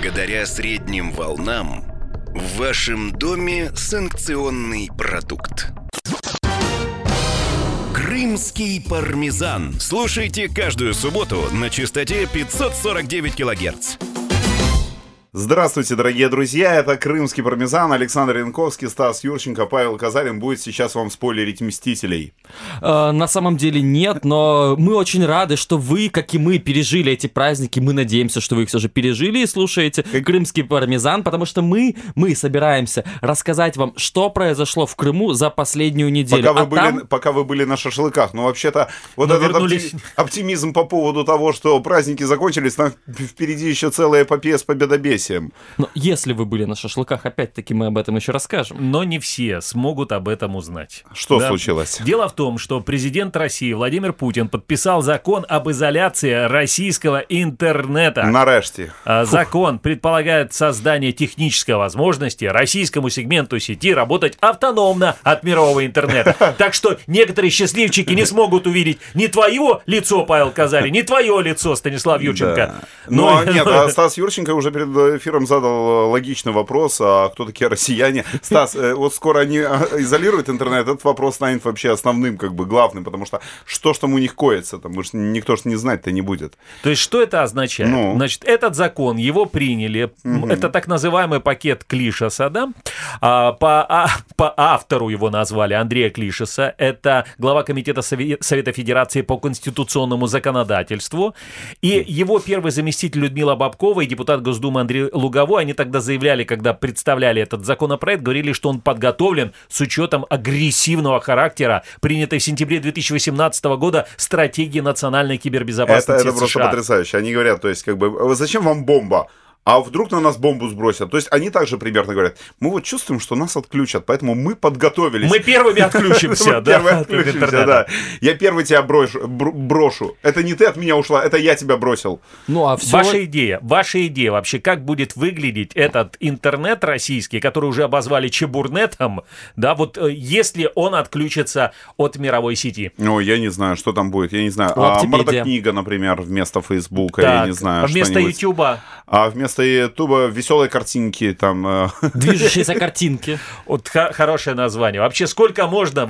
Благодаря средним волнам в вашем доме санкционный продукт. Крымский пармезан. Слушайте каждую субботу на частоте 549 килогерц. Здравствуйте, дорогие друзья, это Крымский пармезан, Александр Янковский, Стас Юрченко, Павел Казарин будет сейчас вам спойлерить «Мстителей». Э, на самом деле нет, но мы очень рады, что вы, как и мы, пережили эти праздники. Мы надеемся, что вы их все же пережили и слушаете Крымский пармезан, потому что мы, мы собираемся рассказать вам, что произошло в Крыму за последнюю неделю. Пока вы, А были, там- пока вы были на шашлыках. Ну, вообще-то, вот Но этот вернулись. опти- оптимизм по поводу того, что праздники закончились, там впереди еще целая эпопея с победобесием. Но если вы были на шашлыках, опять-таки мы об этом еще расскажем. Но не все смогут об этом узнать. Что случилось? Дело в том, что президент России Владимир Путин подписал закон об изоляции российского интернета. Нарешті. А, Закон предполагает создание технической возможности российскому сегменту сети работать автономно от мирового интернета. Так что некоторые счастливчики не смогут увидеть ни твое лицо, Павел Казарин, ни твое лицо, Станислав Юрченко. Да. Ну, а нет, а Стас Юрченко уже перед эфиром задал э, логичный вопрос, а кто такие россияне? Стас, э, вот скоро они а, изолируют интернет, этот вопрос станет вообще основным, как бы главным, потому что что ж там у них коится, там, уж никто ж не знать-то не будет. То есть, что это означает? Ну. Значит, этот закон, его приняли, м, это так называемый пакет Клишеса, да? А, по, а- по автору его назвали Андрея Клишеса, это глава Комитета Сове- Совета Федерации по конституционному законодательству, и его первый заместитель Людмила Бабкова и депутат Госдумы Андрей Луговой, они тогда заявляли, когда представляли этот законопроект, говорили, что он подготовлен с учетом агрессивного характера, принятой в сентябре 2018 года стратегии национальной Это, кибербезопасности это просто США. потрясающе. Они говорят, то есть, как бы, «А зачем вам бомба? А вдруг на нас бомбу сбросят? То есть они также примерно говорят, мы вот чувствуем, что нас отключат, поэтому мы подготовились. Мы первыми отключимся, Мы да, первые от отключимся, да. Я первый тебя брошу, бр- брошу. Это не ты от меня ушла, это я тебя бросил. Ну а все... Ваша идея, ваша идея вообще, как будет выглядеть этот интернет российский, который уже обозвали чебурнетом, да, вот э, если он отключится от мировой сети. Ну, я не знаю, что там будет, я не знаю. А мордокнига, например, вместо Фейсбука, я не знаю. а вместо. Ютуба, А вместо Ютуба веселые картинки там. э, Движущиеся картинки. вот хорошее название. Вообще, сколько можно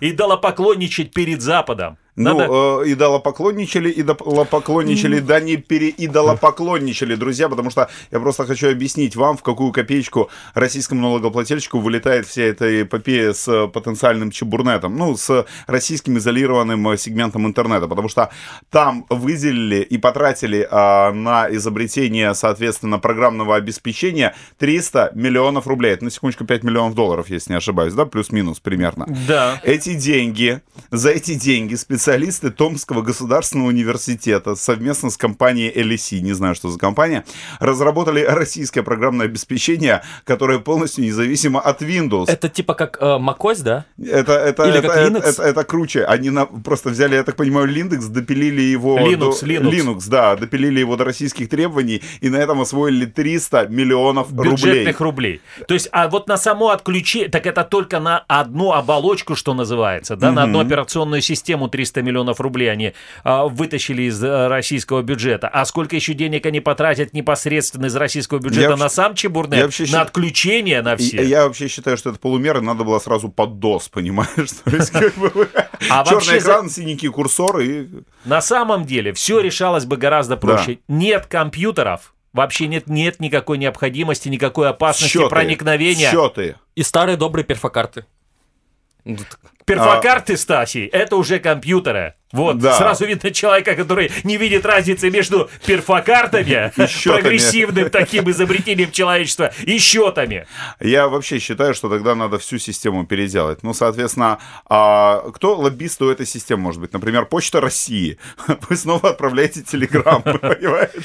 идолопоклонничать перед Западом? Надо- Ну, э, идолопоклонничали, идолопоклонничали, да не переидолопоклонничали, друзья, потому что я просто хочу объяснить вам, в какую копеечку российскому налогоплательщику вылетает вся эта эпопея с э, потенциальным чебурнетом, ну, с российским изолированным э, сегментом интернета, потому что там выделили и потратили а, на изобретение, соответственно, программного обеспечения 300 миллионов рублей. Это, на секундочку, 5 миллионов долларов, если не ошибаюсь, да, плюс-минус примерно. Да. Эти деньги, за эти деньги специалисты Томского государственного университета совместно с компанией LSE, не знаю, что за компания, разработали российское программное обеспечение, которое полностью независимо от Windows. Это типа как э, macOS, да? Это, это, Или это, как это, Linux? это- это круче. Они на- просто взяли, я так понимаю, Linux, допилили его... Linux, до, Linux. да, допилили его до российских требований, и на этом освоили 300 миллионов рублей. бюджетных рублей. То есть, а вот на само отключение, так это только на одну оболочку, что называется, да, на одну операционную систему 300 миллионов рублей они а, вытащили из э, российского бюджета. А сколько еще денег они потратят непосредственно из российского бюджета Я на вообще- сам чебурнет, я вообще на счит- отключение, на все? Я вообще считаю, что это полумеры, надо было сразу под DOS, понимаешь? А черный экран, синенький курсор и... На самом деле все решалось бы гораздо проще. Нет компьютеров, вообще нет, нет никакой необходимости, никакой опасности Счеты. проникновения. Счеты. И старые добрые перфокарты. Перфокарты, Стасий, это уже компьютеры. Вот, Да. сразу видно человека, который не видит разницы между перфокартами, прогрессивным таким изобретением человечества, и счетами. Я вообще считаю, что тогда надо всю систему переделать. Ну, соответственно, а кто лоббист у этой системы может быть? Например, Почта России. Вы снова отправляете телеграм, понимаете?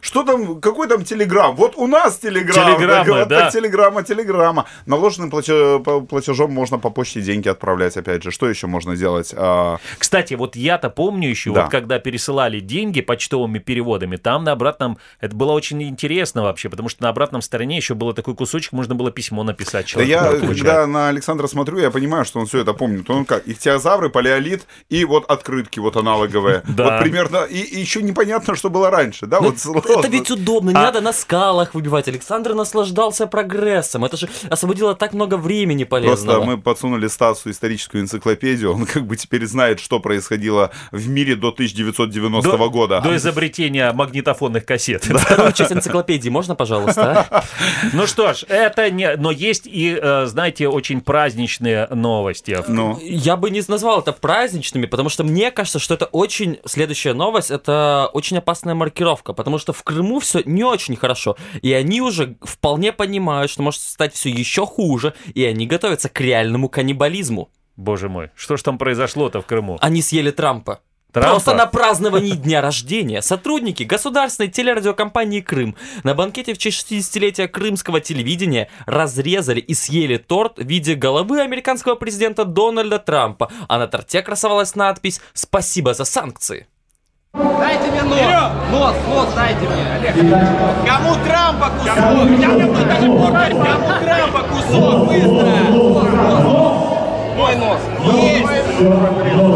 Что там, какой там телеграм? Вот у нас телеграм. Телеграмма, да. телеграмма, телеграмма. Наложенным по- платежом можно по почте деньги отправлять. Отправлять, опять же, что еще можно делать? А, Кстати, вот я-то помню еще, Да. вот когда пересылали деньги почтовыми переводами, там на обратном, это было очень интересно вообще, потому что на обратном стороне еще было такой кусочек, можно было письмо написать Да человеку. я, получать. когда на Александра смотрю, я понимаю, что он все это помнит. Он как, ихтиозавры, палеолит и вот открытки вот аналоговые. Да. Вот примерно, и, и еще непонятно, что было раньше, да? вот Ну, Это сложно. ведь удобно, не А- надо на скалах выбивать. Александр наслаждался прогрессом. Это же освободило так много времени полезного. Просто мы подсунули Стасу историческую энциклопедию, он как бы теперь знает, что происходило в мире до 1990 до, года. до изобретения магнитофонных кассет. Вторую часть энциклопедии можно, пожалуйста? а? Ну что ж, это не... Но есть и, э, знаете, очень праздничные новости. Ну, Я бы не назвал это праздничными, потому что мне кажется, что это очень... Следующая новость — это очень опасная маркировка, потому что в Крыму все не очень хорошо, и они уже вполне понимают, что может стать все еще хуже, и они готовятся к реальному каннибализму. Боже мой, что ж там произошло-то в Крыму? Они съели Трампа. Трампа? Просто на праздновании дня рождения сотрудники государственной телерадиокомпании «Крым» на банкете в честь 60-летия крымского телевидения разрезали и съели торт в виде головы американского президента Дональда Трампа, а на торте красовалась надпись «Спасибо за санкции». Дайте мне нос! Нос, нос дайте мне! Кому Трампа кусок? Кому Трампа кусок? Быстро! Нос, нос! Мой нос! Есть!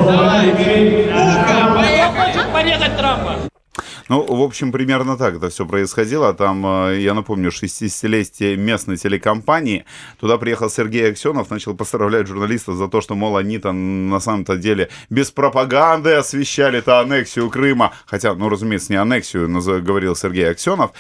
Давай! Ука, поехали! порезать Трампа! Ну, в общем, примерно так это все происходило. Там, э, я напомню, 60-летие местной телекомпании. Туда приехал Сергей Аксенов, начал поздравлять журналистов за то, что, мол, они там на самом-то деле без пропаганды освещали-то аннексию Крыма. Хотя, ну, разумеется, не аннексию, говорил Сергей Аксенов.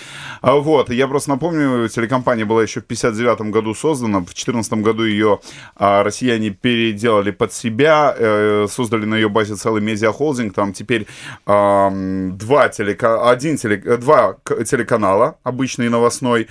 А Вот, я просто напомню, телекомпания была еще в 59 году создана. В 14 году ее а, россияне переделали под себя, э, создали на ее базе целый медиахолдинг. Там теперь два телека... один теле... э, два телеканала, обычный новостной,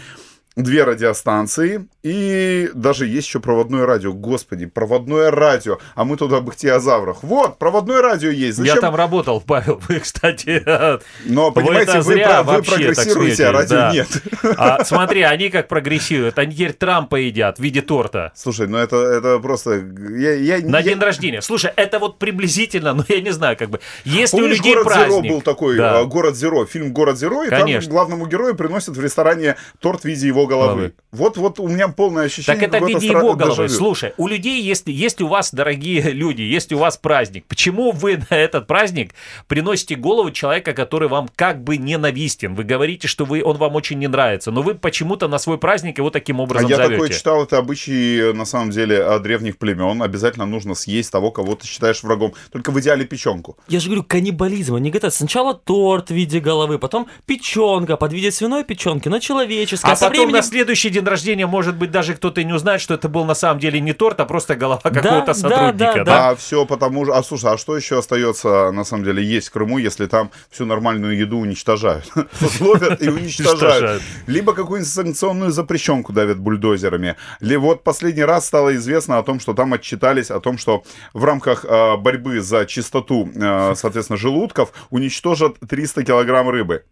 две радиостанции, и даже есть еще проводное радио. Господи, проводное радио. А мы туда об ихтиозаврах. Вот, проводное радио есть. Я Зачем? там работал, Павел, вы, кстати, э, Но, вы понимаете, вы, зря вы так прогрессируете, а сметили, радио да. нет. А, смотри, они как прогрессируют. Они теперь Трампа едят в виде торта. Слушай, ну это, это просто... Я, я, На я- день рождения. Слушай, это вот приблизительно, ну я не знаю, как бы. Если у Помнишь, людей «Город праздник. Зеро» был такой, Да. а, «Город Зеро», фильм «Город Зеро», и Конечно. там главному герою приносят в ресторане торт в виде его головы. Головы. Вот, вот у меня полное ощущение Так это в виде стра- его головы. дежавю. Слушай, у людей, если, если у вас, дорогие люди, если у вас праздник, почему вы на этот праздник приносите голову человека, который вам как бы ненавистен? Вы говорите, что вы, он вам очень не нравится, но вы почему-то на свой праздник его таким А образом я зовете. такое читал, это обычаи, на самом деле, от древних племен. Обязательно нужно съесть того, кого ты считаешь врагом. Только в идеале печенку. Я же говорю, каннибализм, они готовят сначала торт в виде головы, потом печенка под виде свиной печенки, но человеческая. А Со потом временем- на следующий день рождения, может быть, даже кто-то и не узнает, что это был на самом деле не торт, а просто голова какого-то да, сотрудника. да, да? да. А все потому же... А слушай, а что еще остается, на самом деле, есть в Крыму, если там всю нормальную еду уничтожают? Ловят и уничтожают. Либо какую-нибудь санкционную запрещенку давят бульдозерами. Вот последний раз стало известно о том, что там отчитались о том, что в рамках э, борьбы за чистоту, э, соответственно, желудков уничтожат 300 килограмм рыбы.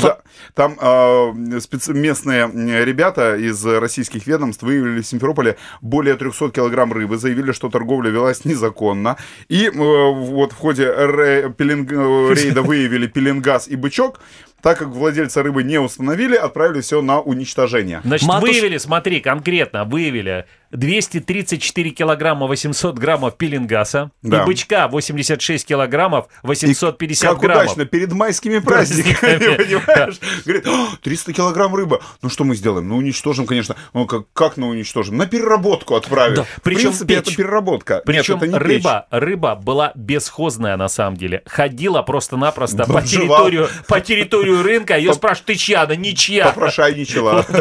Да, там э, специ- местные ребята из российских ведомств выявили в Симферополе более 300 килограмм рыбы, заявили, что торговля велась незаконно. И э, вот в ходе ре- пеленг- э, рейда выявили пеленгаз и бычок. Так как владельца рыбы не установили, отправили все на уничтожение. Значит, Матуш- выявили, смотри, конкретно выявили 234 килограмма 800 граммов пилингаса Да. и бычка 86 килограммов 850 как граммов. удачно, перед майскими праздниками, понимаешь? Говорит, «А, 300 килограмм рыбы. Ну что мы сделаем? Ну уничтожим, конечно. Ну как, как на уничтожим? На переработку отправим. Да, В причем принципе, печь. это переработка. Нет, Причем это не печь. рыба, рыба была бесхозная на самом деле. Ходила просто-напросто по территорию, по территорию рынка. Ее спрашивают, ты чья? Да ничья. Попрошайничала.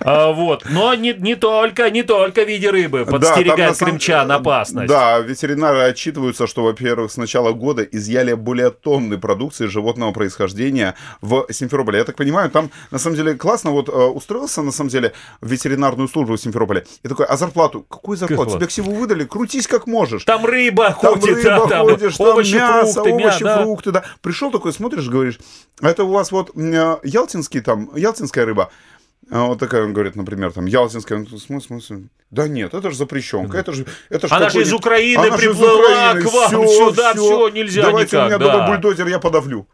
А, Вот. Но не, не только, не только в виде рыбы Да, там на подстерегает самом- крымчан опасность. Да, ветеринары отчитываются, что, во-первых, с начала года изъяли более тонны продукции животного происхождения в Симферополе. Я так понимаю, там, на самом деле, классно вот э, устроился, на самом деле, в ветеринарную службу в Симферополе. И такой, а зарплату? Какую зарплату? Тебе всего выдали? Крутись как можешь. Там рыба Там ходит, да, рыба там ходишь, там овощи, мясо, фрукты, мя- овощи, да. фрукты, да. Пришел такой, смотришь, говоришь, а это у вас вот э, ялтинский там, ялтинская рыба. А вот такая, он говорит, например, там, Ялтинская, ну, смысл, смысл? Да нет, это же запрещенка, это же... Это ж Она же из Украины Она же из приплыла Украины, к вам всё, сюда, всё, нельзя Давайте у никак, меня да. дома бульдозер, я подавлю.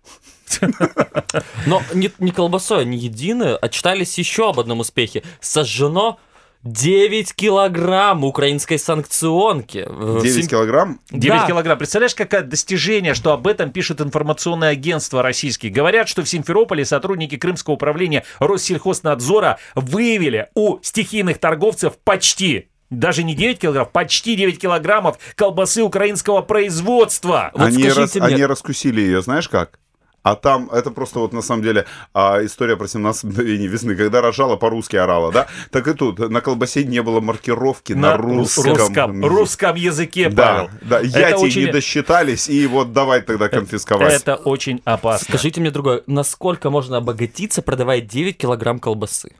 Но не, не колбасой, они едины. Отчитались еще об одном успехе. Сожжено 9 килограмм украинской санкционки. В 9 Сим- килограмм? 9 Да. килограмм. Представляешь, какое достижение, что об этом пишет информационное агентство российские. Говорят, что в Симферополе сотрудники Крымского управления Россельхознадзора выявили у стихийных торговцев почти даже не 9 килограмм, почти 9 килограммов колбасы украинского производства. Вот они, скажите рас- мне- они раскусили ее, знаешь как? А там, это просто вот на самом деле а, история про 17 мгновений весны, когда рожала по-русски орала, да? Так и тут, на колбасе не было маркировки на, На русском. русском, русском языке, Да, Павел. да, Это яти очень- не досчитались, и вот давай тогда конфисковать. Это очень опасно. Скажите мне другое, насколько можно обогатиться, продавая 9 килограмм колбасы?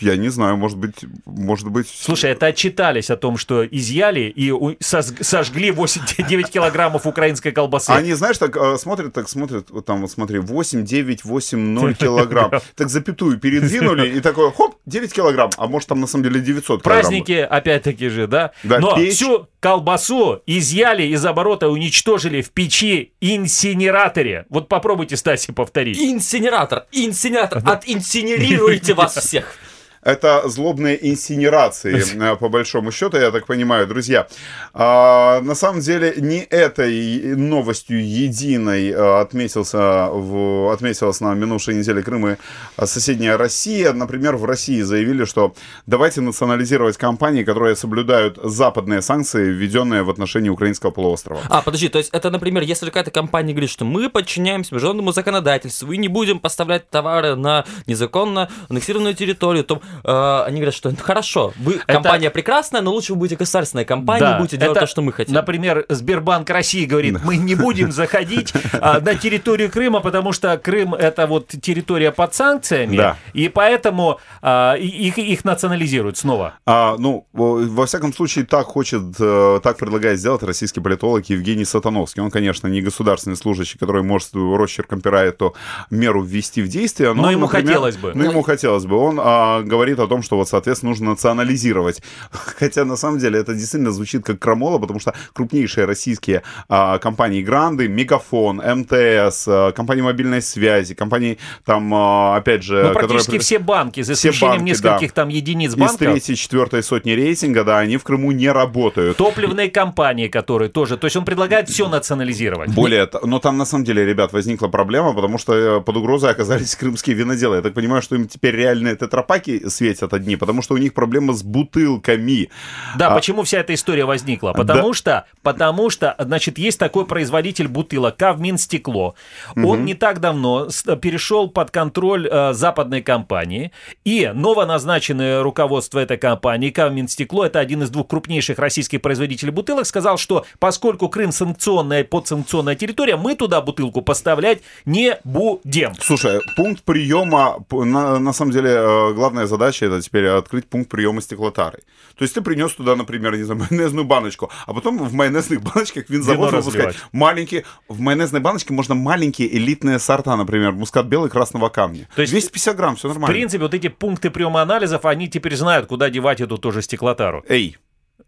Я не знаю, может быть, может быть... Слушай, это отчитались о том, что изъяли и сожгли 8, 9 килограммов украинской колбасы. Они, знаешь, так э, смотрят, так смотрят, вот там вот смотри, 8, 9, 8, 0 килограмм. Так запятую передвинули, и такое, хоп, 9 килограмм. А может там на самом деле 900 килограмм. Праздники, опять-таки же, да? Да, Но печь. всю колбасу изъяли из оборота, уничтожили в печи инсинераторе. Вот попробуйте, Стаси, повторить. Инсинератор, инсинератор, отинсинерируйте вас всех. Это злобные инсинерации, э, по большому счету, я так понимаю, друзья. А, на самом деле, не этой новостью единой э, отметился в, отметилась на минувшей неделе Крым и соседняя Россия. Например, в России заявили, что давайте национализировать компании, которые соблюдают западные санкции, введенные в отношении украинского полуострова. А, подожди, то есть это, например, если какая-то компания говорит, что мы подчиняемся международному законодательству и не будем поставлять товары на незаконно аннексированную территорию, то э, они говорят, что «Ну, хорошо, вы компания прекрасная, но лучше вы будете государственной компанией, Да, будете делать это, то, что мы хотим. Например, Сбербанк России говорит, мы не будем заходить а, на территорию Крыма, потому что Крым это вот территория под санкциями, Да. и поэтому а, их, их национализируют снова. А, ну, во всяком случае, так хочет, э, так предлагает сделать российский политолог Евгений Сатановский. Он, конечно, не государственный служащий, который может росчерком пера эту меру ввести в действие. Но, Но ему например, хотелось бы. Но ему хотелось бы. Он а, говорит о том, что вот, соответственно, нужно национализировать. Хотя, на самом деле, это действительно звучит как крамола, потому что крупнейшие российские а, компании Гранды, Мегафон, МТС, а, компании мобильной связи, компании там, а, опять же... Ну, которые практически при- все банки, за исключением банки, нескольких да. там единиц из банков. третьей, четвертой сотни рейтинга, да, они в Крыму не работают. Топливные компании, которые тоже. То есть он предлагает все национализировать. Более, т- но там на самом деле, ребят, возникла проблема, потому что э, под угрозой оказались крымские виноделы. Я так понимаю, что им теперь реальные тетрапаки светят одни, потому что у них проблема с бутылками. Да, А- почему вся эта история возникла? Потому что, потому что, значит, есть такой производитель бутылок, Кавминстекло. Он не так давно с- перешел под контроль э, западной компании, и новоназначенное руководство этой компании, Кавминстекло, это один из двух крупнейших российских производителей бутылок, сказал, что поскольку Крым санкционная, подсанкционная территория, мы туда бутылку поставлять не будем. Слушай, пункт приема, на, на самом деле, э, главная задача это теперь открыть пункт приема стеклотары. То есть ты принес туда, например, не знаю, майонезную баночку, а потом в майонезных баночках винзавод разливать. маленькие, в майонезной баночке можно маленькие элитные сорта, например, мускат белый красного камня. То есть 250 грамм, все В нормально. принципе, вот эти пункты приема анализов, они теперь знают, куда девать эту тоже стеклотару. Эй,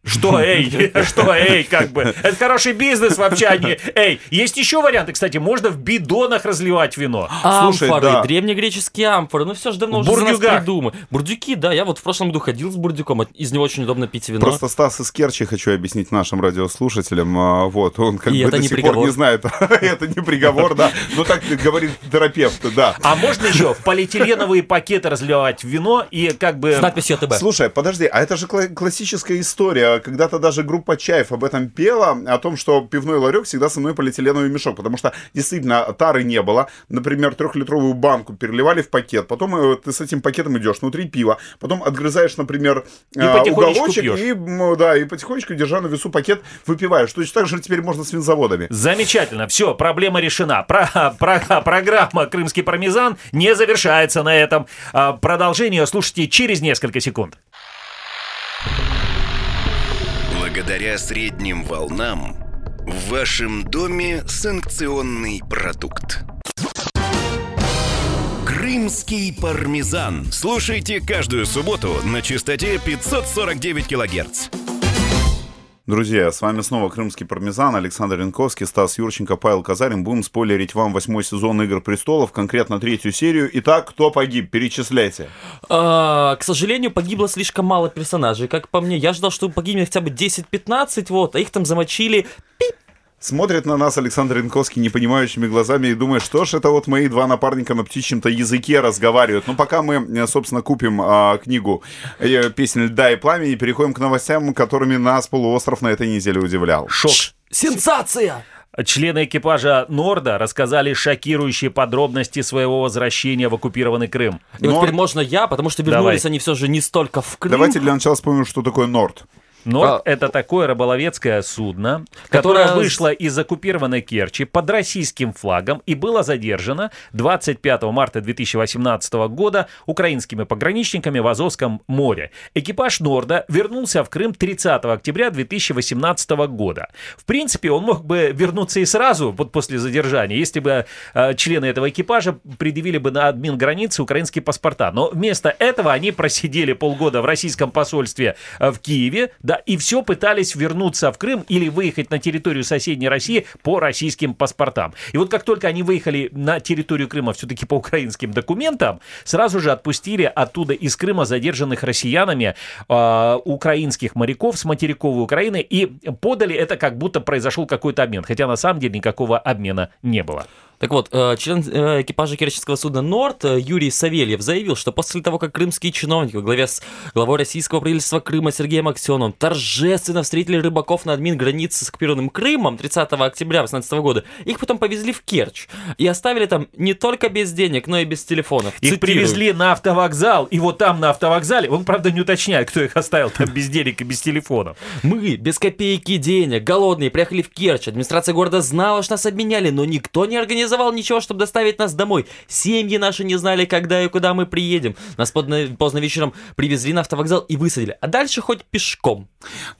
Что, эй, что, эй, как бы. Это хороший бизнес вообще, а не, эй. Есть еще варианты, кстати, можно в бидонах разливать вино. Слушай, Амфоры, да. древнегреческие амфоры, ну все же давно уже за нас придумали. Бурдюки, да, я вот в прошлом году ходил с бурдюком, из него очень удобно пить вино. Просто Стас из Керчи хочу объяснить нашим радиослушателям. а, Вот, он как И бы это до не сих пор приговор. не знает. Это не приговор, да. Ну так говорит терапевт, да. А можно еще в полиэтиленовые пакеты разливать вино и как бы... С надписью АТБ. Слушай, подожди, а это же кла- классическая история. Когда-то даже группа Чаев об этом пела, о том, что пивной ларек всегда со мной полиэтиленовый мешок, потому что действительно тары не было. Например, трехлитровую банку переливали в пакет, потом э, ты с этим пакетом идешь внутри пива, потом отгрызаешь, например, И э, уголочек пьешь. и, да, и потихонечку, держа на весу пакет, выпиваешь. Точно так же теперь можно с винзаводами. Замечательно, все, проблема решена. Про, про- программа «Крымский пармезан» не завершается на этом. А, Продолжение слушайте через несколько секунд. Благодаря средним волнам в вашем доме санкционный продукт. Крымский пармезан. Слушайте каждую субботу на частоте 549 килогерц. Друзья, с вами снова Крымский пармезан, Александр Янковский, Стас Юрченко, Павел Казарин. Будем спойлерить вам восьмой сезон «Игр престолов», конкретно третью серию. Итак, кто погиб? Перечисляйте. А, к сожалению, погибло слишком мало персонажей. Как по мне, я ждал, что погибнет хотя бы 10-15, вот, а их там замочили пип, Смотрит на нас Александр Янковский непонимающими глазами и думает, что ж это вот мои два напарника на птичьем-то языке разговаривают. Но пока мы, э, собственно, купим а, книгу э, «Песня льда и пламени» и переходим к новостям, которыми нас полуостров на этой неделе удивлял. Шок. Сенсация! Члены экипажа Норда рассказали шокирующие подробности своего возвращения в оккупированный Крым. И вот Норд- теперь можно я, потому что вернулись Давай. они все же не столько в Крым. Давайте для начала вспомним, что такое Норд. Норд А- это такое рыболовецкое судно, Которое которое вышло из оккупированной Керчи под российским флагом и было задержано 25 марта 2018 года украинскими пограничниками в Азовском море. Экипаж Норда вернулся в Крым 30 октября 2018 года. В принципе, он мог бы вернуться и сразу, вот после задержания, если бы э, члены этого экипажа предъявили бы на админ границы украинские паспорта. Но вместо этого они просидели полгода в российском посольстве э, в Киеве, да, и все пытались вернуться в Крым или выехать на территорию соседней России по российским паспортам. И вот как только они выехали на территорию Крыма все-таки по украинским документам, сразу же отпустили оттуда из Крыма задержанных россиянами э, украинских моряков с материковой Украины и подали это, как будто произошел какой-то обмен. Хотя на самом деле никакого обмена не было. Так вот, э, член э, экипажа керченского судна «Норд» э, Юрий Савельев заявил, что после того, как крымские чиновники во главе с главой российского правительства Крыма Сергеем Аксеновым торжественно встретили рыбаков на админ границы с оккупированным Крымом 30 октября 2018 года, их потом повезли в Керчь и оставили там не только без денег, но и без телефонов. Их Цитирую. привезли на автовокзал, и вот там на автовокзале, он, правда, не уточняет, кто их оставил там без денег и без телефонов. Мы без копейки денег, голодные, приехали в Керчь. Администрация города знала, что нас обменяли, но никто не организовал ничего, чтобы доставить нас домой. Семьи наши не знали, когда и куда мы приедем. Нас поздно, поздно вечером привезли на автовокзал и высадили. А дальше хоть пешком.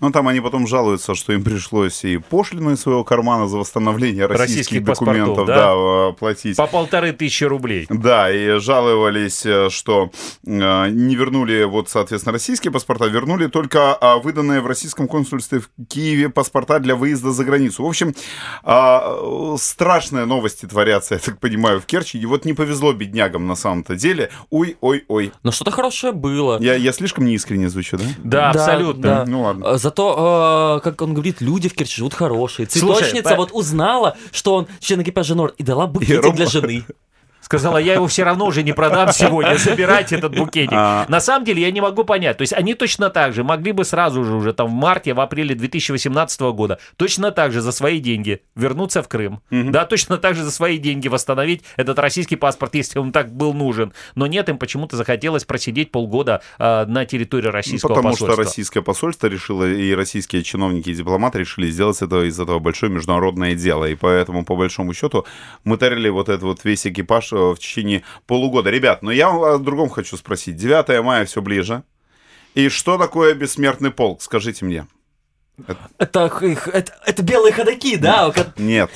Но там они потом жалуются, что им пришлось и пошлину из своего кармана за восстановление российских, Российских документов да? да, э, платить. По полторы тысячи рублей. Да, и жаловались, э, что э, не вернули, вот, соответственно, российские паспорта, вернули только а, выданные в российском консульстве в Киеве паспорта для выезда за границу. В общем, а, э, страшные новости творятся, я так понимаю, в Керчи. И вот не повезло беднягам на самом-то деле. Ой, ой, ой. Но что-то хорошее было. Я, я слишком неискренне звучу, да? Да, абсолютно. да. Ну ладно. Э, Зато, э, как он говорит, люди в Керчи живут хорошие. Слушай, Цветочница по- вот узнала, что он член экипажа Норд, и дала букетик для жены. Сказала, я его все равно уже не продам сегодня, забирайте этот букетик. А. На самом деле я не могу понять. То есть они точно так же могли бы сразу же уже там в марте, в апреле 2018 года точно так же за свои деньги вернуться в Крым. Да, точно так же за свои деньги восстановить этот российский паспорт, если он так был нужен. Но нет, им почему-то захотелось просидеть полгода а, на территории российского Потому посольства. что российское посольство решило, и российские чиновники и дипломаты решили сделать это, из этого большое международное дело. И поэтому, по большому счету, мы тарили вот этот вот весь экипаж э, в течение полугода. Ребят, но я о другом хочу спросить. 9 мая все ближе. И что такое бессмертный полк? Скажите мне. Это, их- это, это белые ходаки, да? ко- Нет.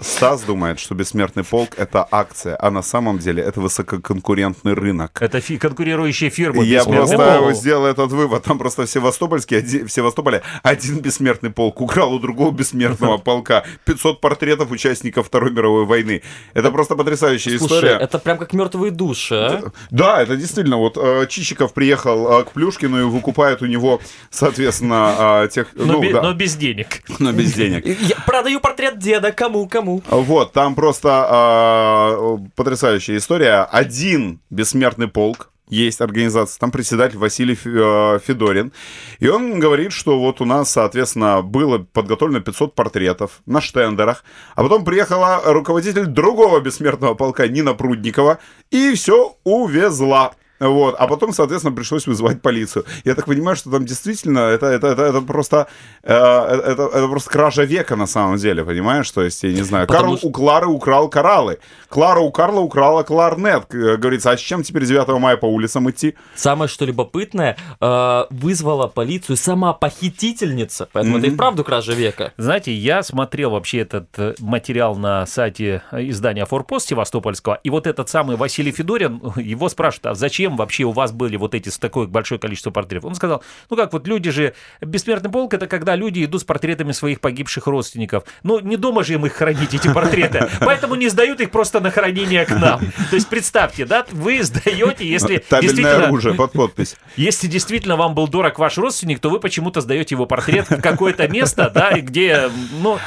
Стас думает, что бессмертный полк это акция, а на самом деле это высококонкурентный рынок. Это фи- конкурирующие фирмы. Я просто О. сделал этот вывод. Там просто в Севастопольске, в Севастополе один бессмертный полк украл у другого бессмертного полка 500 портретов участников Второй мировой войны. Это просто потрясающая Слушай, история. это прям как мертвые души, а? Да, это действительно. Вот э, Чичиков приехал э, к Плюшкину и выкупает у него, соответственно, э, тех... Но, ну, бе- да, но без денег. но без денег. Я продаю портрет деда, кому, кому. Вот, там просто э, потрясающая история. Один бессмертный полк, есть организация, там председатель Василий э, Федорин, и он говорит, что вот у нас, соответственно, было подготовлено 500 портретов на штендерах, а потом приехала руководитель другого бессмертного полка Нина Прудникова и все увезла. Вот, а потом, соответственно, пришлось вызывать полицию. Я так понимаю, что там действительно это, это, это, это просто э, это, это просто кража века на самом деле, понимаешь? То есть, я не знаю, Потому Карл что- у Клары украл кораллы. Клара у Карла украла кларнет. Э, Говорится, а с чем теперь 9 мая по улицам идти? Самое что любопытное, э, вызвала полицию сама похитительница, поэтому это и вправду кража века. Знаете, я смотрел вообще этот э, материал на сайте э, издания «Форпост» Севастопольского, и вот этот самый Василий Федорин, его спрашивают, а зачем вообще у вас были вот эти с такое большое количество портретов? Он сказал, ну как вот люди же, бессмертный полк, это когда люди идут с портретами своих погибших родственников. Ну не дома же им их хранить, эти портреты, поэтому не сдают их просто на хранение к нам. То есть представьте, да, вы сдаете, если действительно... оружие под подпись. Если действительно вам был дорог ваш родственник, то вы почему-то сдаете его портрет в какое-то место, да, где, ну,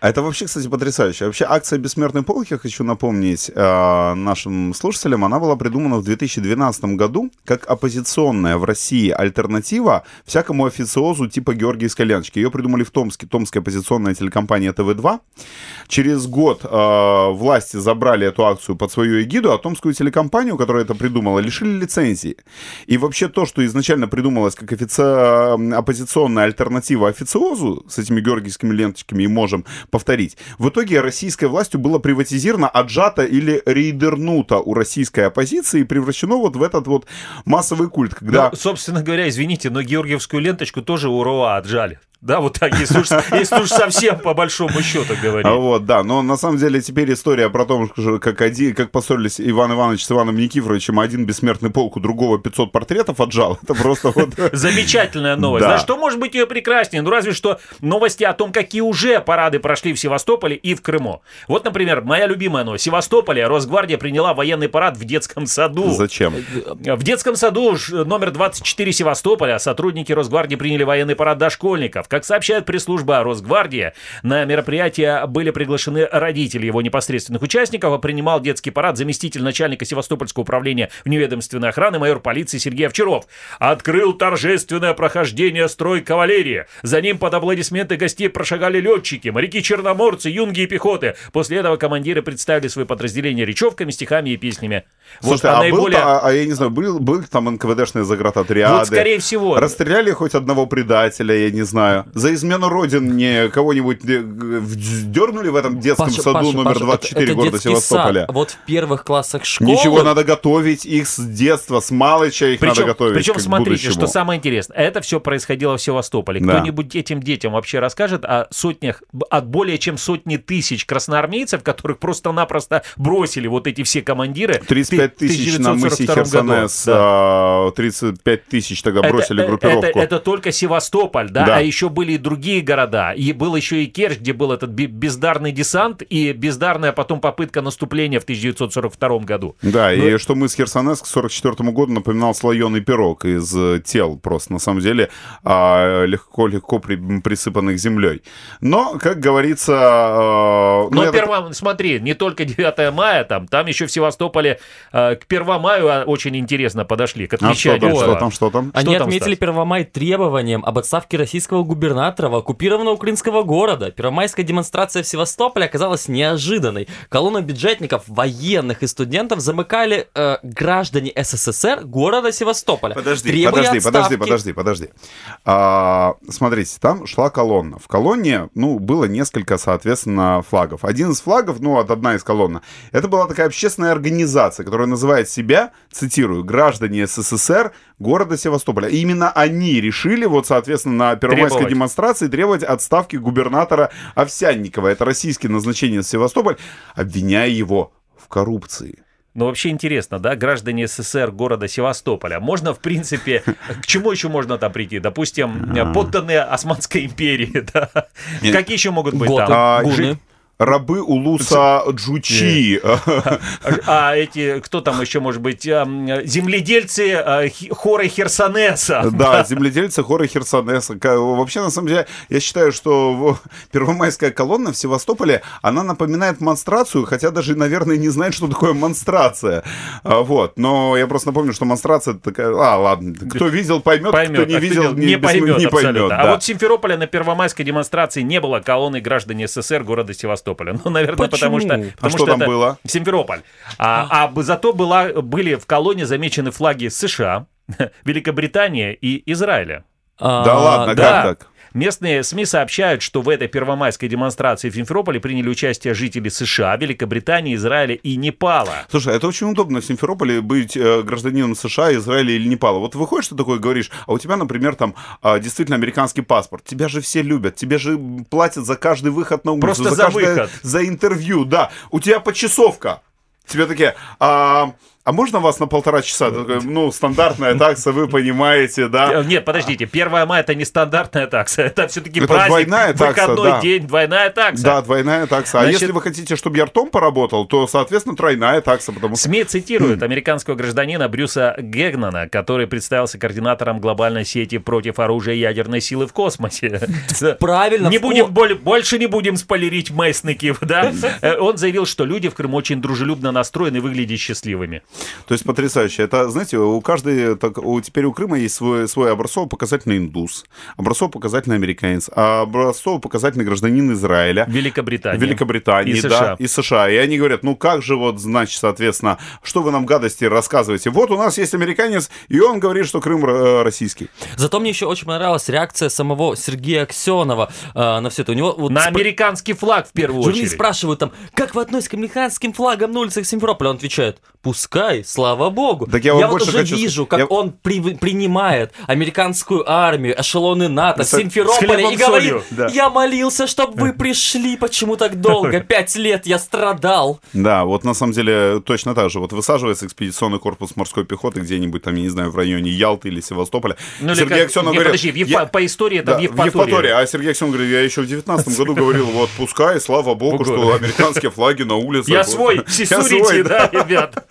А Это вообще, кстати, потрясающе. Вообще, акция «Бессмертный полк», я хочу напомнить э, нашим слушателям, она была придумана в 2012 году как оппозиционная в России альтернатива всякому официозу типа Георгиевской ленточки. Ее придумали в Томске, томская оппозиционная телекомпания ТВ-2. Через год э, власти забрали эту акцию под свою эгиду, а томскую телекомпанию, которая это придумала, лишили лицензии. И вообще то, что изначально придумалось как офици- оппозиционная альтернатива официозу с этими георгиевскими ленточками и можем повторить, в итоге российской властью было приватизировано, отжато или рейдернуто у российской оппозиции и превращено вот в этот вот массовый культ, когда... Ну, собственно говоря, извините, но георгиевскую ленточку тоже у РОА отжали. Да, вот так, если уж, если уж совсем по большому счету говорить. Вот, да, но на самом деле теперь история про то, что как, один, как поссорились Иван Иванович с Иваном Никифоровичем, один бессмертный полк у другого 500 портретов отжал. Это просто вот... Замечательная новость. Да. Да. что может быть ее прекраснее? Ну, разве что новости о том, какие уже парады прошли в Севастополе и в Крыму. Вот, например, моя любимая новость. В Севастополе Росгвардия приняла военный парад в детском саду. Зачем? В детском саду номер 24 Севастополя сотрудники Росгвардии приняли военный парад дошкольников. Как сообщает пресс-служба Росгвардии, на мероприятие были приглашены родители его непосредственных участников, а принимал детский парад заместитель начальника Севастопольского управления вневедомственной охраны майор полиции Сергей Овчаров. Открыл торжественное прохождение строй кавалерии. За ним под аплодисменты гостей прошагали летчики, моряки-черноморцы, юнги и пехоты. После этого командиры представили свои подразделения речевками, стихами и песнями. Вот, Слушай, а, наиболее- был, а, а я не знаю, был, был там НКВДшные заградотряды? Вот, скорее всего. Расстреляли хоть одного предателя, я не знаю. За измену родин не кого-нибудь вдернули в этом детском Паша, саду Паша, номер Паша, 24 это, это города Севастополя? сад. Вот в первых классах школы... Ничего, надо готовить их с детства, с малыча их надо Причем, готовить. причем смотрите, будущему. что самое интересное, это все происходило в Севастополе. Да. Кто-нибудь этим детям вообще расскажет о сотнях, от более чем сотни тысяч красноармейцев, которых просто-напросто бросили вот эти все командиры. 35 в тысяч на мысе 1942 Херсонес, Да. а, 35 тысяч тогда Это- бросили э, группировку. Это, это только Севастополь, да? Да. а еще были и другие города. И был еще и Керчь, где был этот бездарный десант и бездарная потом попытка наступления в 1942 году. Да, Ну, и что мы с Херсонес к 44 году напоминал слоеный пирог из э, тел просто, на самом деле, а, легко-легко при- присыпанных землей. Но, как говорится... э, ну, Но перво- смотри, не только 9 мая, там, там еще в Севастополе э, к 1 маю а, очень интересно подошли, к А что отмечанию. там, что там, что там? Они Что там, отметили Стас? Первомай требованием об отставке российского губернатора в оккупированного украинского города. Первомайская демонстрация в Севастополе оказалась неожиданной. Колонну бюджетников, военных и студентов замыкали э, граждане СССР города Севастополя. Подожди, требуя подожди, подожди, отставки. подожди, подожди. А, смотрите, там шла колонна. В колонне, ну, было несколько, соответственно, флагов. Один из флагов, ну, вот одна из колонн, это была такая общественная организация, которая называет себя, цитирую, граждане СССР города Севастополя. И именно они решили, вот, соответственно, на первомайской Требовать. демонстрации требовать отставки губернатора Овсянникова. Это российское назначение Севастополь, обвиняя его в коррупции. Ну, вообще интересно, да, граждане СССР города Севастополя. Можно, в принципе, к чему еще можно там прийти? Допустим, подданные Османской империи, да? Какие еще могут быть там? А, гуны. Рабы Улуса Джучи. А эти, кто там еще может быть? Земледельцы а, хоры Херсонеса. Да, земледельцы хоры Херсонеса. Вообще, на самом деле, я считаю, что первомайская колонна в Севастополе, она напоминает монстрацию, хотя даже, наверное, не знает, что такое монстрация. А, Вот. Но я просто напомню, что монстрация такая... А, ладно. Кто видел, поймет. Поймет, кто не а видел, не, бессмы- поймет не поймет. А да. вот в Симферополе на первомайской демонстрации не было колонны граждан СССР города Севастополя. Севастополя. Ну, наверное, потому что... Почему? Потому А что там это было? Симферополь. А, а зато была, были в колонии замечены флаги США, Великобритании и Израиля. А, Да ладно, да. как так? Местные СМИ сообщают, что в этой первомайской демонстрации в Симферополе приняли участие жители США, Великобритании, Израиля и Непала. Слушай, это очень удобно в Симферополе быть э, гражданином США, Израиля или Непала. Вот выходишь, ты такой говоришь, а у тебя, например, там а, действительно американский паспорт. Тебя же все любят, тебе же платят за каждый выход на улицу. Просто за каждое- выход. За интервью, да. У тебя почасовка. Тебе такие, а, а можно вас на полтора часа? Ну, стандартная такса, вы понимаете, да. Э, Нет, подождите, 1 мая это не стандартная такса, это все-таки Это праздник, двойная такса, выходной да. день, двойная такса. Да, двойная такса. А Значит- если вы хотите, чтобы я ртом поработал, то, соответственно, тройная такса, потому что... СМИ цитируют американского гражданина Брюса Гегнана, который представился координатором глобальной сети против оружия и ядерной силы в космосе. Правильно, Не будем больше не будем спойлерить Мессники, да? Э, Он заявил, что люди в Крыму очень дружелюбно настроены и выглядят счастливыми. То есть потрясающе. Это, знаете, у каждой, так, у, теперь у Крыма есть свой, свой образцово-показательный индус, образцово-показательный американец, а образцово-показательный гражданин Израиля. Великобритания. Великобритании, И да, США. и США. И они говорят, ну как же вот, значит, соответственно, что вы нам гадости рассказываете? Вот у нас есть американец, и он говорит, что Крым э, российский. Зато мне еще очень понравилась реакция самого Сергея Аксенова э, на все это. У него вот На спр- американский флаг в первую Журналисты очередь. спрашивают там, как вы относитесь к американским флагам на улицах Симферополя? Он отвечает, пускай, слава богу. Так я вам вот уже хочу вижу, как я- он при- принимает американскую армию, эшелоны НАТО, С- Симферополя и говорит, солью, да. я молился, чтобы вы пришли, почему так долго? Пять лет я страдал. Да, вот на самом деле точно так же. Вот высаживается экспедиционный корпус морской пехоты где-нибудь там, я не знаю, в районе Ялты или Севастополя. Ну, Сергей как- Аксенов говорит... подожди, в Евпа- я- по истории это Да, в Евпатории. А Сергей Аксенов говорит, я еще в 19 году говорил, вот пускай, слава богу, что американские флаги на улице. Я свой, Я сисурите, да, ребят.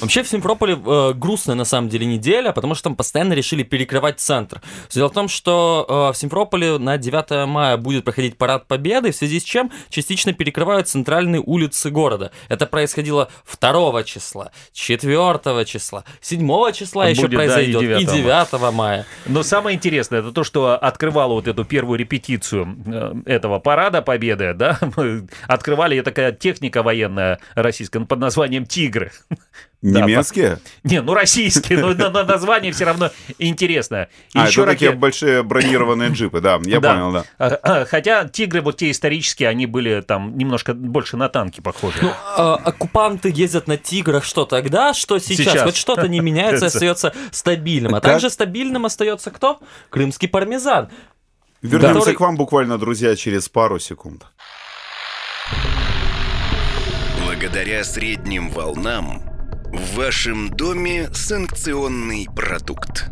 Вообще в Симферополе э, грустная на самом деле неделя, потому что там постоянно решили перекрывать центр. Дело в том, что э, в Симферополе на 9 мая будет проходить парад Победы, в связи с чем частично перекрывают центральные улицы города. Это происходило 2 числа, 4 числа, 7 числа А еще будет, да, и произойдет, 9 и 9 мая. Но самое интересное, это то, что открывало вот эту первую репетицию э, этого парада Победы, да, мы открывали такая техника военная российская под названием «Тигры». Да, Немецкие? Не, ну российские, но на- на- название все равно интересное. И А, еще это такие большие бронированные джипы, да, я Да. понял, да. А, а, Хотя тигры вот те исторические, они были там немножко больше на танки похожи. Ну, э, оккупанты ездят на тиграх что тогда, что сейчас. Сейчас. Вот что-то не меняется, остается стабильным. А Как? также стабильным остается кто? Крымский пармезан. Вернемся Который- к вам буквально, друзья, через пару секунд. Благодаря средним волнам в вашем доме санкционный продукт.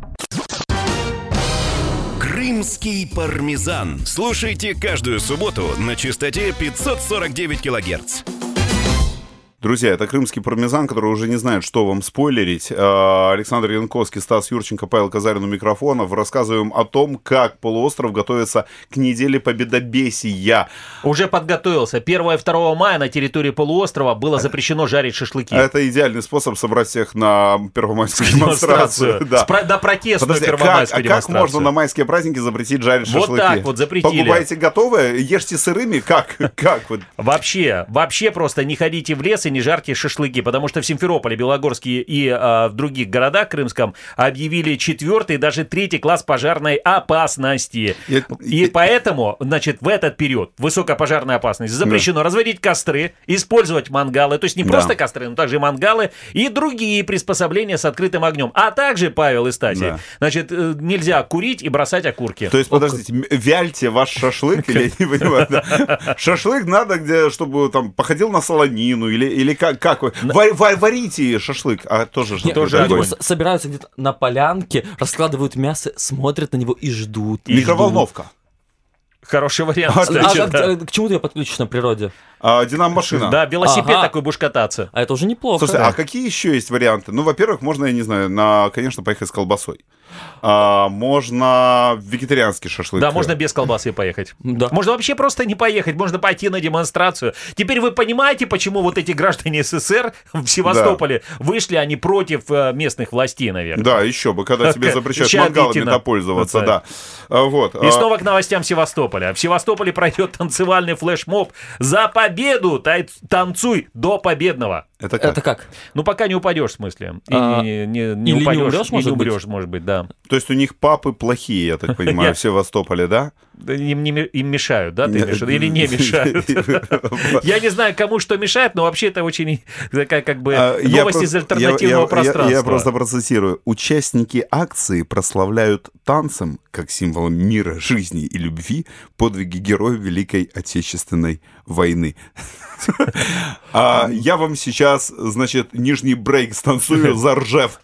Крымский пармезан. Слушайте каждую субботу на частоте 549 килогерц. Друзья, это крымский пармезан, который уже не знает, что вам спойлерить. А, Александр Янковский, Стас Юрченко, Павел Казарин у микрофонов. Рассказываем о том, как полуостров готовится к неделе победобесия. Уже подготовился. 1 и 2 мая на территории полуострова было запрещено жарить шашлыки. Это идеальный способ собрать всех на первомайскую демонстрацию. Да. С про- Да, протестную Подожди, а как, первомайскую а как можно на майские праздники запретить жарить Вот шашлыки? так вот запретили. Покупаете готовые, ешьте сырыми? Как? Как? Вот. Вообще, вообще просто не ходите в лес и не жарьте шашлыки, потому что в Симферополе, Белогорске и а, в других городах крымском объявили четвертый, даже третий класс пожарной опасности. И- И и- поэтому, значит, в этот период высокопожарная опасность запрещено разводить костры, использовать мангалы, то есть не Да. просто костры, но также мангалы и другие приспособления с открытым огнем. А также, Павел и Стасий, Да. значит, э, нельзя курить и бросать окурки. То есть, подождите, вяльте ваш шашлык, или я не понимаю, да. Шашлык надо, где, чтобы там походил на солонину, или, или как, как вы? Ва- ва- Варите шашлык, а тоже же Нет, тоже люди огонь. собираются где-то на полянке, раскладывают мясо, смотрят на него и ждут. и Микроволновка. Хороший вариант, А, ждут. кстати, А, да. а, к чему ты подключишь на природе? А, Динамо-машина. Да, велосипед Ага. такой будешь кататься. А это уже неплохо. Слушайте, а какие еще есть варианты? Ну, во-первых, можно, я не знаю, на, конечно, поехать с колбасой. А, можно вегетарианский шашлык. Да, можно без колбасы поехать. Да. Можно вообще просто не поехать, можно пойти на демонстрацию. Теперь вы понимаете, почему вот эти граждане СССР в Севастополе вышли они против э, местных властей, наверное. Да, еще бы, когда тебе запрещают мангалами да, пользоваться, да. А, Вот. И а, снова к новостям Севастополя. В Севастополе пройдет танцевальный флешмоб за победу. Танцуй до победного. Это как? Это как? Ну, пока не упадешь, в смысле. И А, не, не- не или не упадешь, умрешь, не может быть? умрешь, может быть, да. То есть у них папы плохие, я так понимаю, в Севастополе, да? Им, не им мешают, да, ты имеешь? Или не мешают? Я не знаю, кому что мешает, но вообще это очень такая как бы А, новость из альтернативного пространства. Я, просто процитирую. Участники акции прославляют танцем, как символом мира, жизни и любви, подвиги героев Великой Отечественной войны. А я вам сейчас, значит, нижний брейк станцую за Ржев.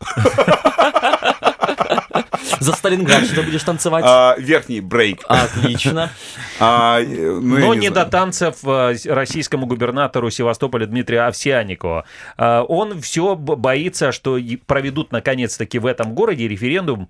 За Сталинград что будешь танцевать? А, Верхний брейк. Отлично. А, ну, Но не знаю. до танцев э, российскому губернатору Севастополя Дмитрию Овсянникову. Э, Он все боится, что проведут наконец-таки в этом городе референдум,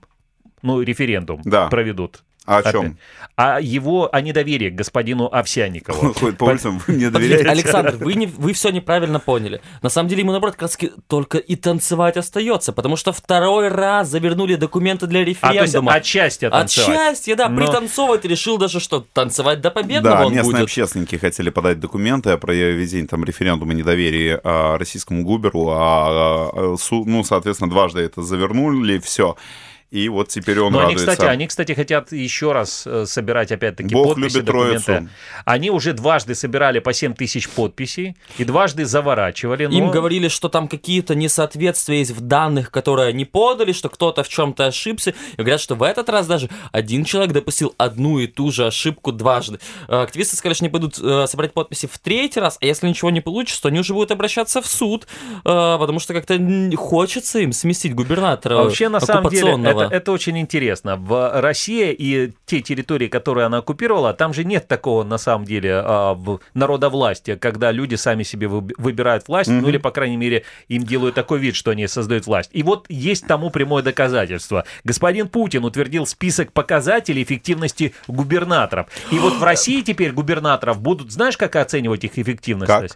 ну, референдум Да. проведут. А о чем? А его, о недоверии к господину Овсянникову. Ходит по улицам, вы мне доверяете? Александр, вы, не, вы все неправильно поняли. На самом деле ему, наоборот, как раз только и танцевать остается, потому что второй раз завернули документы для А, то есть референдума. отчасти От танцевать. счастья, да, Но- пританцовывать решил даже, что танцевать до победного Да, он местные будет. общественники хотели подать документы о проведении там референдума недоверия а, российскому губеру, а, а, су- ну, соответственно, дважды это завернули, все. И вот теперь он Но они, радуется. кстати, они, кстати, хотят еще раз э, собирать опять-таки Бог подписи, любит документы. троицу. Они уже дважды собирали по 7 тысяч подписей и дважды заворачивали. но- Им говорили, что там какие-то несоответствия есть в данных, которые они подали, что кто-то в чем-то ошибся. И говорят, что в этот раз даже один человек допустил одну и ту же ошибку дважды. Э, Активисты сказали, что они пойдут э, собрать подписи в третий раз, а если ничего не получится, то они уже будут обращаться в суд, потому что как-то хочется им сместить губернатора А Вообще, на самом деле, оккупационного. Это, это очень интересно. В России и те территории, которые она оккупировала, там же нет такого, на самом деле, а, народовластия, когда люди сами себе выб- выбирают власть, ну или, по крайней мере, им делают такой вид, что они создают власть. И вот есть тому прямое доказательство. Господин Путин утвердил список показателей эффективности губернаторов. И вот в России теперь губернаторов будут, знаешь, как оценивать их эффективность? Как?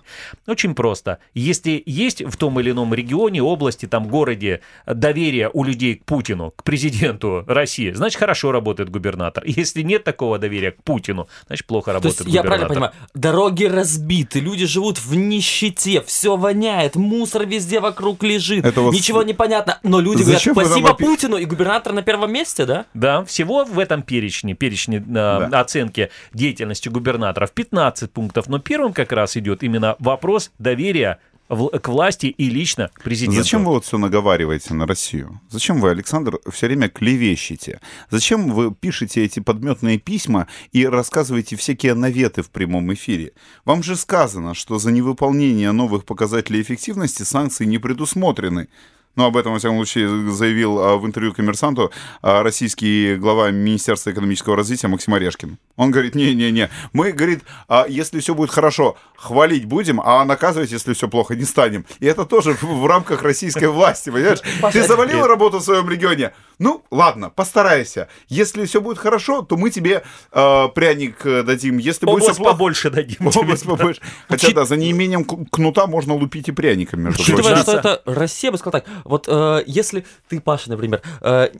Очень просто. Если есть в том или ином регионе, области, там, городе доверие у людей к Путину, к президенту России, значит, хорошо работает губернатор. Если нет такого доверия к Путину, значит, плохо То работает есть, я губернатор. правильно понимаю, дороги разбиты, люди живут в нищете, все воняет, мусор везде вокруг лежит, Это ничего с- не понятно, но люди Зачем говорят, спасибо опи- Путину, и губернатор на первом месте, да? Да, всего в этом перечне, перечне э, Да. оценки деятельности губернаторов 15 пунктов, но первым как раз идет именно вопрос доверия к власти и лично к президенту. Зачем вы вот все наговариваете на Россию? Зачем вы, Александр, все время клевещете? Зачем вы пишете эти подметные письма и рассказываете всякие наветы в прямом эфире? Вам же сказано, что за невыполнение новых показателей эффективности санкции не предусмотрены. Ну, об этом, во всяком случае, заявил а, в интервью коммерсанту а, российский глава Министерства экономического развития Максим Орешкин. Он говорит, не-не-не, мы, говорит, а, если все будет хорошо, хвалить будем, а наказывать, если все плохо, не станем. И это тоже в, в рамках российской власти, понимаешь? Ты завалил работу в своем регионе? Ну, ладно, постарайся. Если все будет хорошо, то мы тебе а, пряник э, дадим. Если будет все плохо... побольше дадим. тебе. Область побольше. Хотя, да, за неимением кнута можно лупить и пряником, между Учитывая, прочим. что это Россия, я бы сказал так, вот э, если ты, Паша, например, э, э,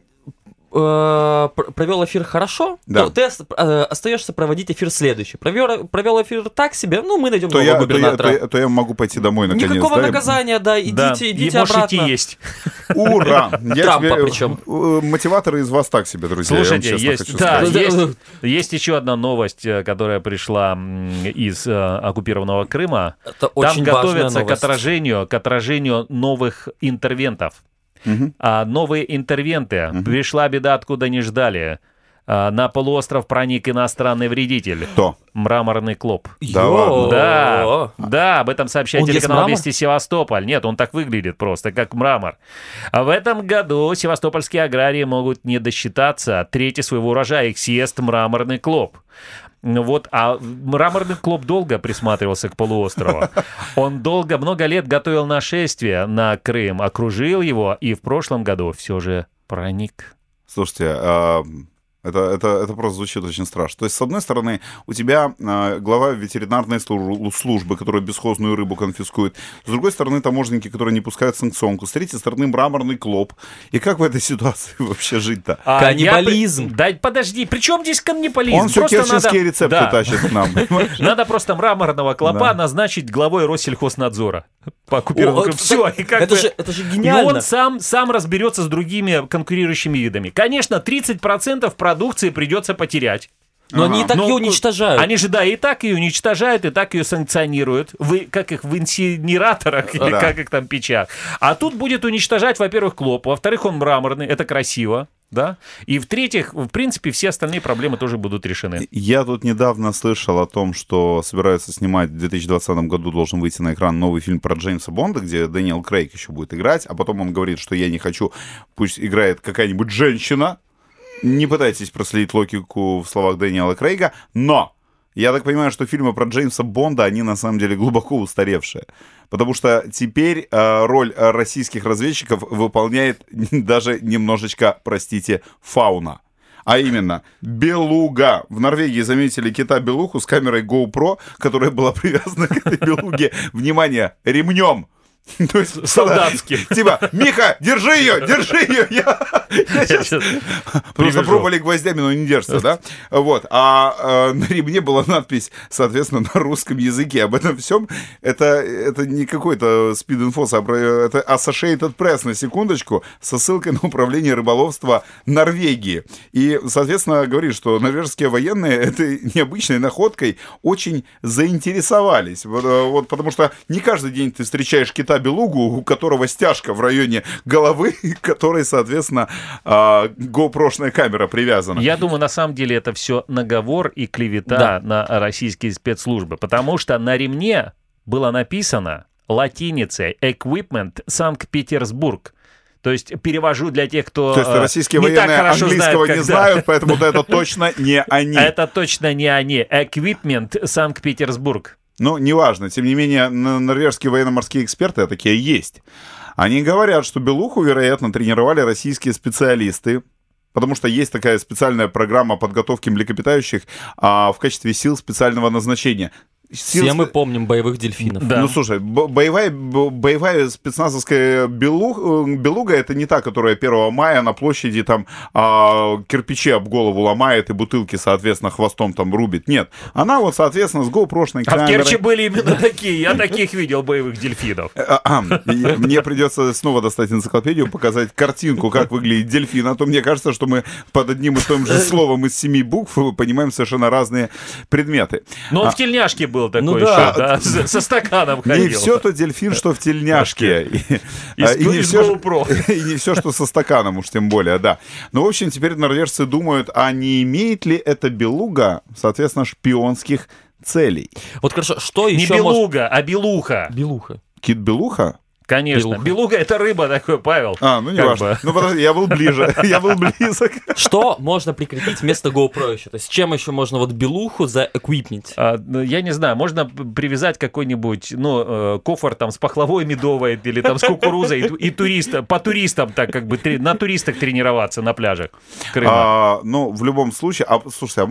провел эфир хорошо, Да. то ты э, остаешься проводить эфир следующий. Провел, провел эфир так себе, ну, мы найдем То нового я, то, я, губернатора. то, я, то я могу пойти домой наконец. Никакого да? наказания, да, идите, Да, идите можешь обратно. идти есть. Ура! Я Трампа тебе- причем. э, Мотиваторы из вас так себе, друзья. я вам Слушайте, честно есть, да, еще одна новость, э, которая пришла из э, оккупированного Крыма. Это Там очень важная готовятся к отражению, к отражению новых интервентов. А новые интервенты. Пришла беда, откуда не ждали. А, На полуостров проник иностранный вредитель. Кто? Мраморный клоп. Да ладно? Да, да, об этом сообщает Он телеканал? «Вести Севастополь». Нет, он так выглядит просто, как мрамор. А в этом году севастопольские аграрии могут не досчитаться трети своего урожая. Их съест мраморный клоп. Ну Вот, а мраморный клоп долго присматривался к полуострову. Он долго, много лет готовил нашествие на Крым, окружил его и в прошлом году все же проник. Слушайте, а, это, это, это просто звучит очень страшно. То есть, с одной стороны, у тебя э, глава ветеринарной службы, которая бесхозную рыбу конфискует. С другой стороны, таможенники, которые не пускают санкционку. С третьей стороны, мраморный клоп. И как в этой ситуации вообще жить-то? А, Каннибализм. я- Да, подожди, при чем здесь каннибализм? Он все Просто керченские надо- рецепты Да. тащит к нам. Надо просто мраморного клопа назначить главой Россельхознадзора. По оккупированным- Все, это же- это же И гениально. он сам, сам разберется с другими конкурирующими видами. Конечно, 30% продукции придется потерять. Но они и так Но ее уничтожают. Они же, да, и так ее уничтожают, и так ее санкционируют. Вы, как их в инсинераторах, или Да. как их там печах. А тут будет уничтожать, во-первых, клоп, во-вторых, он мраморный, это красиво, да. И в-третьих, в принципе, все остальные проблемы тоже будут решены. Я тут недавно слышал о том, что собираются снимать в 2020 году должен выйти на экран новый фильм про Джеймса Бонда, где Дэниел Крейг еще будет играть, а потом он говорит, что я не хочу, пусть играет какая-нибудь женщина. Не пытайтесь проследить логику в словах Дэниела Крейга, но я так понимаю, что фильмы про Джеймса Бонда, они на самом деле глубоко устаревшие. Потому что теперь э, роль российских разведчиков выполняет даже немножечко, простите, фауна. А именно, белуга. В Норвегии заметили кита-белуху с камерой GoPro, которая была привязана к этой белуге, внимание, ремнем. То есть, Солдатским. Типа, Миха, держи ее, держи ее. Я, я щас- Просто пробовали гвоздями, но не держится, да? Вот. А э, на ремне была надпись, соответственно, на русском языке. Об этом всем это, это не какой-то speed-info, сообра- это Associated Press, на секундочку, со ссылкой на управление рыболовства Норвегии. И, соответственно, говорит, что норвежские военные этой необычной находкой очень заинтересовались. Вот, э, вот потому что не каждый день ты встречаешь кита-белугу, у которого стяжка в районе головы, к которой, соответственно, а, GoPro-шная камера привязана. Я думаю, на самом деле это все наговор и клевета Да. на российские спецслужбы, потому что на ремне было написано латиницей «Equipment Санкт-Петербург». То есть перевожу для тех, кто То есть э, российские не военные английского знает, не знают, поэтому это точно не они. Это точно не они. Equipment Санкт-Петербург. Ну, неважно. Тем не менее, норвежские военно-морские эксперты, а такие есть, они говорят, что Белуху, вероятно, тренировали российские специалисты, потому что есть такая специальная программа подготовки млекопитающих а, в качестве сил специального назначения. Сил Все мы помним боевых дельфинов. Да. Ну, слушай, бо- боевая, бо- боевая спецназовская белу- э, белуга — это не та, которая 1 мая на площади там а, кирпичи об голову ломает и бутылки, соответственно, хвостом там рубит. Нет. Она вот, соответственно, с GoPro-шной А в камерой. Керчи были именно такие. Я таких видел боевых дельфинов. А, а, и Мне придется снова достать энциклопедию, показать картинку, как выглядит дельфин. А то мне кажется, что мы под одним и том же словом из семи букв понимаем совершенно разные предметы. Но он в тельняшке был такой Ну еще, да. да, с- со стаканом Не ходил. все то дельфин, что в тельняшке. И, а, и не все, и не все, что со стаканом, уж тем более, да. Ну, в общем, теперь норвежцы думают, а не имеет ли эта белуга, соответственно, шпионских целей? Вот хорошо, что Не еще может... белуга, а белуха. Белуха. Кит-белуха? Конечно. Белуха. Белуга это рыба такой, Павел. А, ну не Как важно. бы. Ну, подожди, я был ближе. Я был близок. Что можно прикрепить вместо GoPro еще? То есть чем еще можно вот белуху за эквипмент? А, ну, я не знаю, можно привязать какой-нибудь, ну, э, кофр там с пахлавой медовой или там с кукурузой и, и туриста, по туристам так как бы на туристах тренироваться на пляжах Крыма. А, ну, в любом случае, а, слушай, а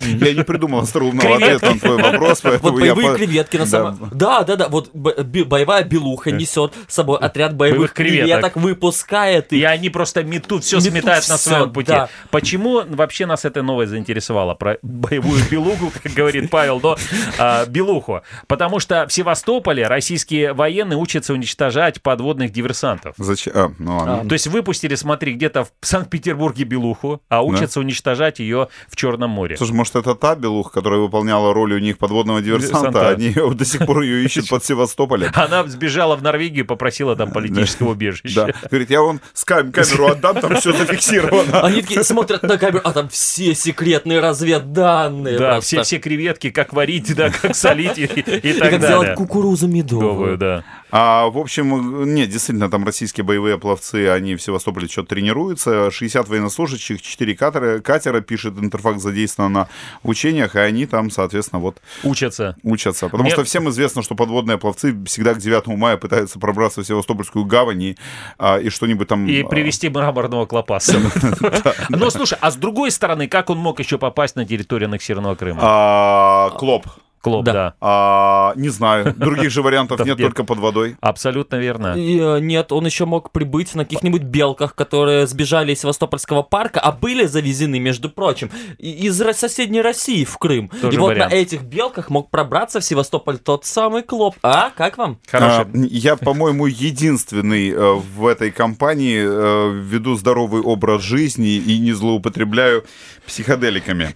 я не придумал остроумного ответа на твой вопрос, поэтому Вот я... боевые креветки на самом... Да, да, да, вот боевая белуха несет с собой отряд боевых, Боевых креветок. креветок, выпускает И их. они просто метут, все Метут сметают на своем пути. да. Почему вообще нас это новое заинтересовало? Про боевую белугу, как говорит Павел, но а, белуху. Потому что в Севастополе российские военные учатся уничтожать подводных диверсантов. Зачем? А, ну ладно. То есть выпустили, смотри, где-то в Санкт-Петербурге белуху, а учатся уничтожать ее в Черном море. Слушай, может, это та белуха, которая выполняла роль у них подводного диверсанта, Диверсанта. они до сих пор ее ищут под Севастополем. Она сбежала в Норвегию и попросила там политического убежища. Да. Говорит, я вон с кам- камеру отдам, там все зафиксировано. Они такие смотрят на камеру, а там все секретные разведданные. Да, просто. все, все креветки, как варить, да, как солить и, и И так как далее. сделать кукурузу медовую. Медовую, да. А, в общем, нет, действительно, там российские боевые пловцы, они в Севастополе что-то тренируются. 60 военнослужащих, 4 катера, катера, пишет Интерфакс, задействовано на в учениях, и они там, соответственно, вот Учатся. учатся. Потому Мне- что всем известно, что подводные пловцы всегда к 9 мая пытаются пробраться в Севастопольскую гавань и, а, и что-нибудь там... И а, привести мраморного клопаса. Но слушай, а с другой стороны, как он мог еще попасть на территорию аннексированного Крыма? а, Клоп. Клоп, да. да. А, не знаю. Других же вариантов нет, только под водой. Абсолютно верно. И, э, нет, он еще мог прибыть на каких-нибудь белках, которые сбежали из Севастопольского парка, а были завезены, между прочим, из соседней России в Крым. Тоже и вот вариант. на этих белках мог пробраться в Севастополь тот самый Клоп. А, как вам? Хороший. А, я, по-моему, единственный э, в этой компании э, веду здоровый образ жизни и не злоупотребляю психоделиками.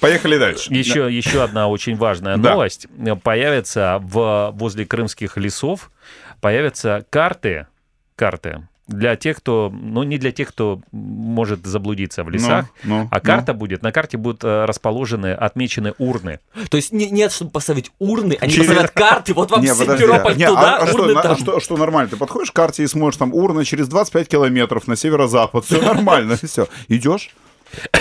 Поехали дальше. Еще, еще одна очень важная Да. новость. Появится в, возле крымских лесов, появятся карты, карты для тех, кто, ну не для тех, кто может заблудиться в лесах, Ну, ну, а карта будет, на карте будут э, расположены, отмечены урны. То есть не- нет, чтобы поставить урны, они Через- поставят карты, вот вам Не, подожди. Симферополь Не, туда, а, а что, урны на- а там. что, что нормально? Ты подходишь к карте и смотришь там урна через 25 километров на северо-запад. Все нормально, все. Идешь?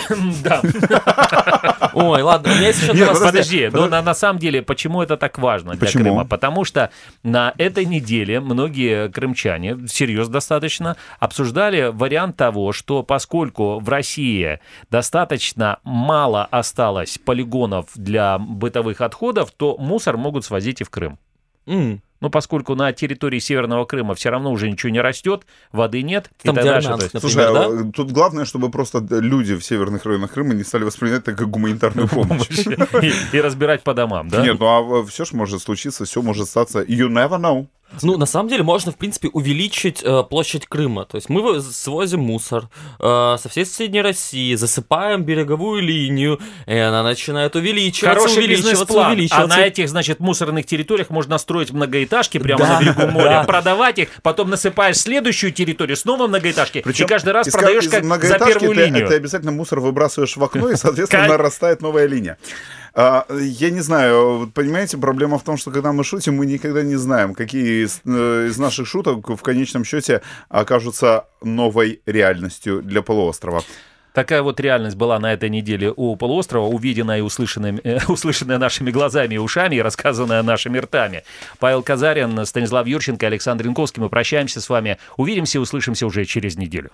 Да. Ой, ладно, у меня есть еще Нет, вас- подожди. Но на, на самом деле, почему это так важно для Почему? Крыма? Потому что на этой неделе многие крымчане, всерьез достаточно, обсуждали вариант того, что поскольку в России достаточно мало осталось полигонов для бытовых отходов, то мусор могут свозить и в Крым. Ну, поскольку на территории Северного Крыма все равно уже ничего не растет, воды нет. и Там, где дальше, Армянск, то есть- Слушай, а, тут главное, чтобы просто люди в северных районах Крыма не стали воспринимать это как гуманитарную помощь. и, и разбирать по домам, да? Нет, ну а все же может случиться, все может статься. You never know. Ну, на самом деле, можно, в принципе, увеличить э, площадь Крыма. То есть мы свозим мусор э, со всей соседней России, засыпаем береговую линию, и она начинает увеличиваться, Хороший увеличиваться, бизнес-план. А увеличиваться. на этих, значит, мусорных территориях можно строить многоэтажки прямо Да, на берегу моря, да. продавать их, потом насыпаешь следующую территорию, снова многоэтажки, Причем и каждый раз из продаешь из как за многоэтажки первую ты, линию. ты обязательно мусор выбрасываешь в окно, и, соответственно, нарастает новая линия. А, Я не знаю, понимаете, проблема в том, что когда мы шутим, мы никогда не знаем, какие из, э, из наших шуток в конечном счете окажутся новой реальностью для полуострова. Такая вот реальность была на этой неделе у полуострова, увиденная и услышанная, э, услышанная нашими глазами и ушами, и рассказанная нашими ртами. Павел Казарин, Станислав Юрченко, Александр Янковский. Мы прощаемся с вами. Увидимся и услышимся уже через неделю.